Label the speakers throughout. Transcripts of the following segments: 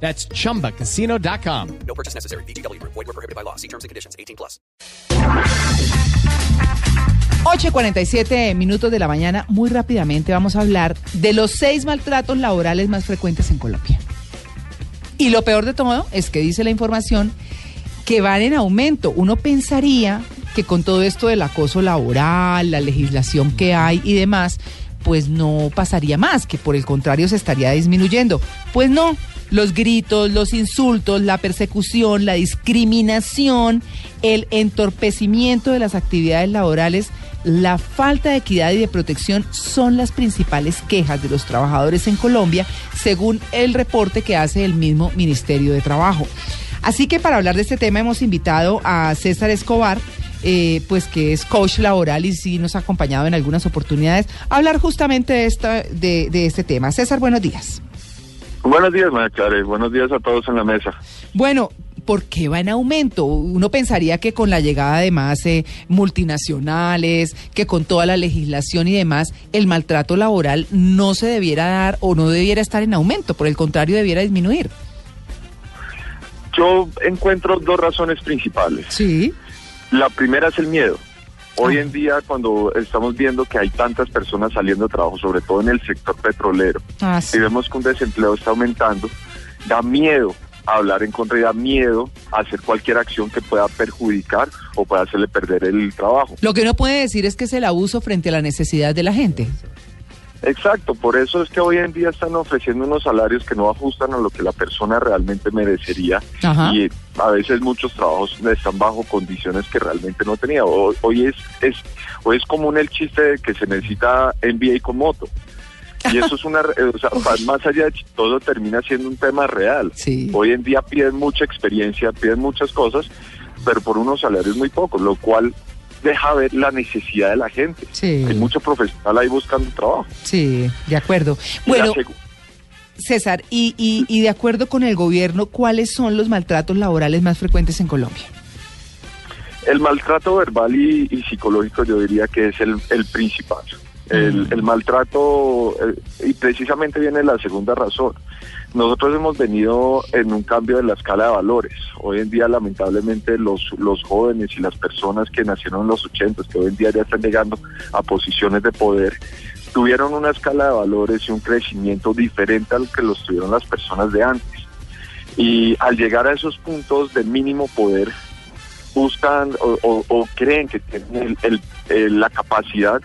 Speaker 1: That's chumbacasino.com.
Speaker 2: No purchase necessary. BGW. Void were prohibited by law. See terms and conditions. 18 plus.
Speaker 3: 8.47 minutos de la mañana, muy rápidamente vamos a hablar de los seis maltratos laborales más frecuentes en Colombia. Y lo peor de todo es que dice la información que van en aumento. Uno pensaría que con todo esto del acoso laboral, la legislación que hay y demás, pues no pasaría más, que por el contrario se estaría disminuyendo. Pues no, los gritos, los insultos, la persecución, la discriminación, el entorpecimiento de las actividades laborales, la falta de equidad y de protección son las principales quejas de los trabajadores en Colombia, según el reporte que hace el mismo Ministerio de Trabajo. Así que para hablar de este tema hemos invitado a César Escobar, eh, pues que es coach laboral y sí nos ha acompañado en algunas oportunidades, a hablar justamente de, de este tema. César, buenos días.
Speaker 4: Buenos días, María Clara, buenos días a todos en la mesa.
Speaker 3: Bueno, ¿por qué va en aumento? Uno pensaría que con la llegada de más eh, multinacionales, que con toda la legislación y demás, el maltrato laboral no se debiera dar o no debiera estar en aumento, por el contrario, debiera disminuir.
Speaker 4: Yo encuentro dos razones principales.
Speaker 3: Sí.
Speaker 4: La primera es el miedo. Hoy en día, cuando estamos viendo que hay tantas personas saliendo de trabajo, sobre todo en el sector petrolero,
Speaker 3: Ah, sí.
Speaker 4: y vemos que un desempleo está aumentando, da miedo hablar en contra y da miedo a hacer cualquier acción que pueda perjudicar o pueda hacerle perder el trabajo.
Speaker 3: Lo que uno puede decir es que es el abuso frente a la necesidad de la gente.
Speaker 4: Exacto, por eso es que hoy en día están ofreciendo unos salarios que no ajustan a lo que la persona realmente merecería
Speaker 3: Ajá.
Speaker 4: y a veces muchos trabajos están bajo condiciones que realmente no tenía. Hoy, hoy es, es hoy es común el chiste de que se necesita NBA con moto. Y eso es una, o sea, más allá de todo termina siendo un tema real.
Speaker 3: Sí.
Speaker 4: Hoy en día piden mucha experiencia, piden muchas cosas, pero por unos salarios muy pocos, lo cual deja ver la necesidad de la gente.
Speaker 3: Sí.
Speaker 4: Hay mucho profesional ahí buscando trabajo.
Speaker 3: Sí, de acuerdo. Bueno, César, y, y, y de acuerdo con el gobierno, ¿cuáles son los maltratos laborales más frecuentes en Colombia?
Speaker 4: El maltrato verbal y, y psicológico yo diría que es el, el principal. El, el maltrato, eh, y precisamente viene la segunda razón. Nosotros hemos venido en un cambio de la escala de valores. Hoy en día, lamentablemente, los, los jóvenes y las personas que nacieron en los 80, que hoy en día ya están llegando a posiciones de poder, tuvieron una escala de valores y un crecimiento diferente al que los tuvieron las personas de antes. Y al llegar a esos puntos de mínimo poder, buscan o, creen que tienen el- el- la capacidad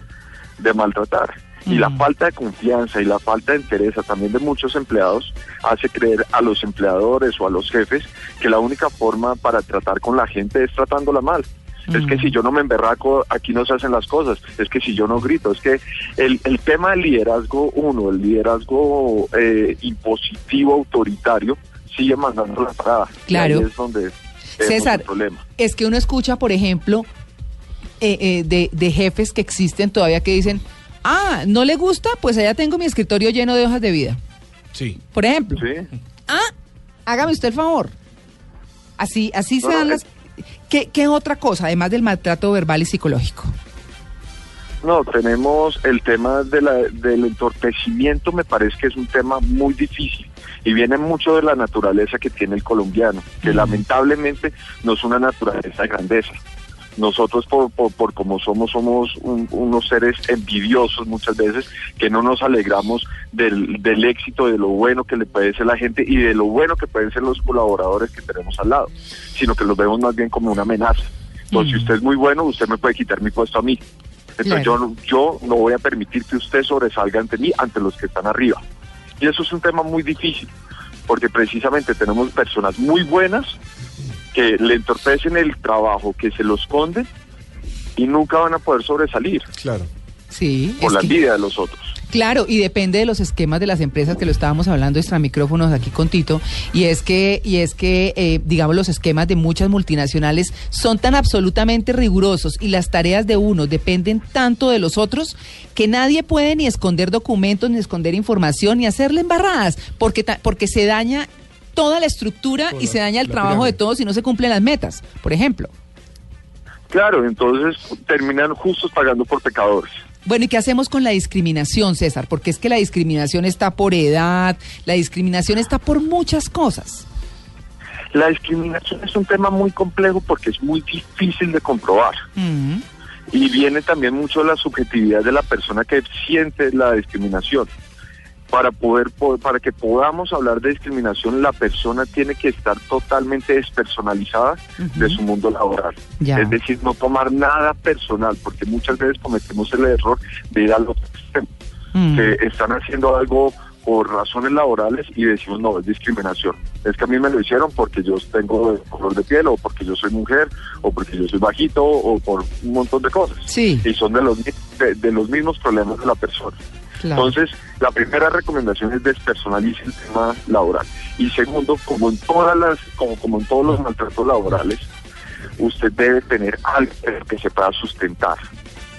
Speaker 4: de maltratar. Y la falta de confianza y la falta de interés también de muchos empleados hace creer a los empleadores o a los jefes que la única forma para tratar con la gente es tratándola mal. Es que si yo no me emberraco, aquí no se hacen las cosas. Es que si yo no grito, es que el, el tema del liderazgo, uno, el liderazgo eh, impositivo, autoritario, sigue mandando la parada. Y
Speaker 3: Claro.
Speaker 4: ahí es donde tenemos
Speaker 3: César,
Speaker 4: el problema.
Speaker 3: es que uno escucha, por ejemplo, eh, eh, de, de jefes que existen todavía que dicen, ah, ¿no le gusta? Pues allá tengo mi escritorio lleno de hojas de vida.
Speaker 1: Sí.
Speaker 3: Por ejemplo,
Speaker 4: Sí.
Speaker 3: ah, hágame usted el favor. Así, así
Speaker 4: No,
Speaker 3: se
Speaker 4: no,
Speaker 3: dan las...
Speaker 4: es-
Speaker 3: ¿Qué, ¿Qué otra cosa, además del maltrato verbal y psicológico?
Speaker 4: No, tenemos el tema de la, del entorpecimiento, me parece que es un tema muy difícil y viene mucho de la naturaleza que tiene el colombiano, que
Speaker 3: Mm.
Speaker 4: lamentablemente no es una naturaleza de grandeza. Nosotros por, por, por como somos, somos un- unos seres envidiosos muchas veces, que no nos alegramos del, del éxito, de lo bueno que le puede ser la gente y de lo bueno que pueden ser los colaboradores que tenemos al lado, sino que los vemos más bien como una amenaza. Entonces,
Speaker 3: Mm.
Speaker 4: si usted es muy bueno, usted me puede quitar mi puesto a mí. Entonces
Speaker 3: Claro.
Speaker 4: yo, yo no voy a permitir que usted sobresalga ante mí, ante los que están arriba. Y eso es un tema muy difícil, porque precisamente tenemos personas muy buenas que le entorpecen el trabajo, que se lo esconden y nunca van a poder sobresalir.
Speaker 5: Claro.
Speaker 3: Sí,
Speaker 4: por la
Speaker 3: que-
Speaker 4: envidia de los otros.
Speaker 3: Claro, y depende de los esquemas de las empresas que lo estábamos hablando extra micrófonos aquí con Tito, y es que, y es que, eh, digamos, los esquemas de muchas multinacionales son tan absolutamente rigurosos y las tareas de uno dependen tanto de los otros que nadie puede ni esconder documentos, ni esconder información, ni hacerle embarradas, porque, ta- porque se daña toda la estructura y se daña el trabajo de todos si no se cumplen las metas, por ejemplo.
Speaker 4: Claro, entonces terminan justos pagando por pecadores.
Speaker 3: Bueno, ¿y qué hacemos con la discriminación, César? Porque es que la discriminación está por edad, la discriminación está por muchas cosas.
Speaker 4: La discriminación es un tema muy complejo porque es muy difícil de comprobar.
Speaker 3: Mm,
Speaker 4: Y viene también mucho la subjetividad de la persona que siente la discriminación. Para poder po- para que podamos hablar de discriminación, la persona tiene que estar totalmente despersonalizada de su mundo laboral.
Speaker 3: Ya.
Speaker 4: Es decir, no tomar nada personal, porque muchas veces cometemos el error de ir al otro extremo.
Speaker 3: mm.
Speaker 4: que están haciendo algo por razones laborales y decimos no, es discriminación. Es que a mí me lo hicieron porque yo tengo color de piel o porque yo soy mujer o porque yo soy bajito o por un montón de cosas.
Speaker 3: Sí.
Speaker 4: Y son de los, de, de los mismos problemas de la persona.
Speaker 3: Claro.
Speaker 4: Entonces, la primera recomendación es despersonalice el tema laboral. Y segundo, como en todas las, como, como en todos los maltratos laborales, usted debe tener algo que se pueda sustentar.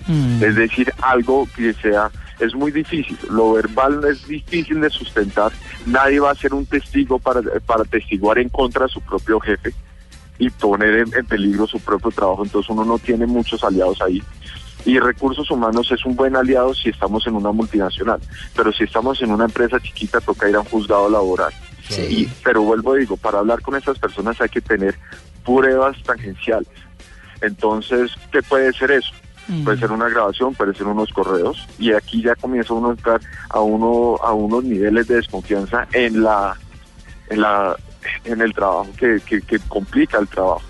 Speaker 3: Mm.
Speaker 4: Es decir, algo que sea, es muy difícil, lo verbal es difícil de sustentar, nadie va a ser un testigo para, para testiguar en contra de su propio jefe y poner en, en peligro su propio trabajo, entonces uno no tiene muchos aliados ahí. Y recursos humanos es un buen aliado si estamos en una multinacional, pero si estamos en una empresa chiquita toca ir a un juzgado laboral.
Speaker 3: Sí.
Speaker 4: Y- pero vuelvo a digo, para hablar con estas personas hay que tener pruebas tangenciales. Entonces, ¿qué puede ser eso? Puede ser una grabación, puede ser unos correos y aquí ya comienza uno a entrar a uno a unos niveles de desconfianza en la en la en el trabajo que, que, que complica el trabajo.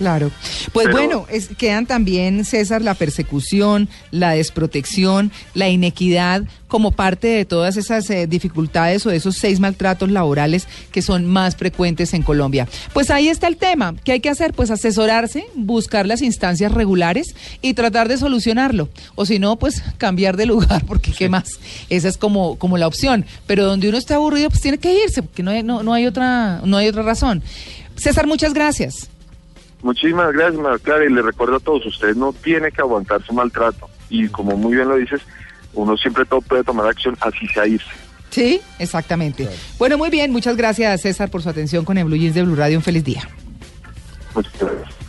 Speaker 3: Claro. Pues
Speaker 4: Pero-
Speaker 3: bueno, es- quedan también, César, la persecución, la desprotección, la inequidad como parte de todas esas eh, dificultades o de esos seis maltratos laborales que son más frecuentes en Colombia. Pues ahí está el tema. ¿Qué hay que hacer? Pues asesorarse, buscar las instancias regulares y tratar de solucionarlo. O si no, pues cambiar de lugar, porque ¿qué más? Esa es como, como la opción. Pero donde uno está aburrido, pues tiene que irse, porque no hay, no, no hay, otra, no hay otra razón. César, muchas gracias.
Speaker 4: Muchísimas gracias, María Clara, y le recuerdo a todos, usted no tiene que aguantar su maltrato. Y como muy bien lo dices, uno siempre todo puede tomar acción, así sea irse.
Speaker 3: Sí, exactamente. Bueno, muy bien, muchas gracias César por su atención con el Blue Jeans de Blue Radio. Un feliz día.
Speaker 4: Muchas gracias.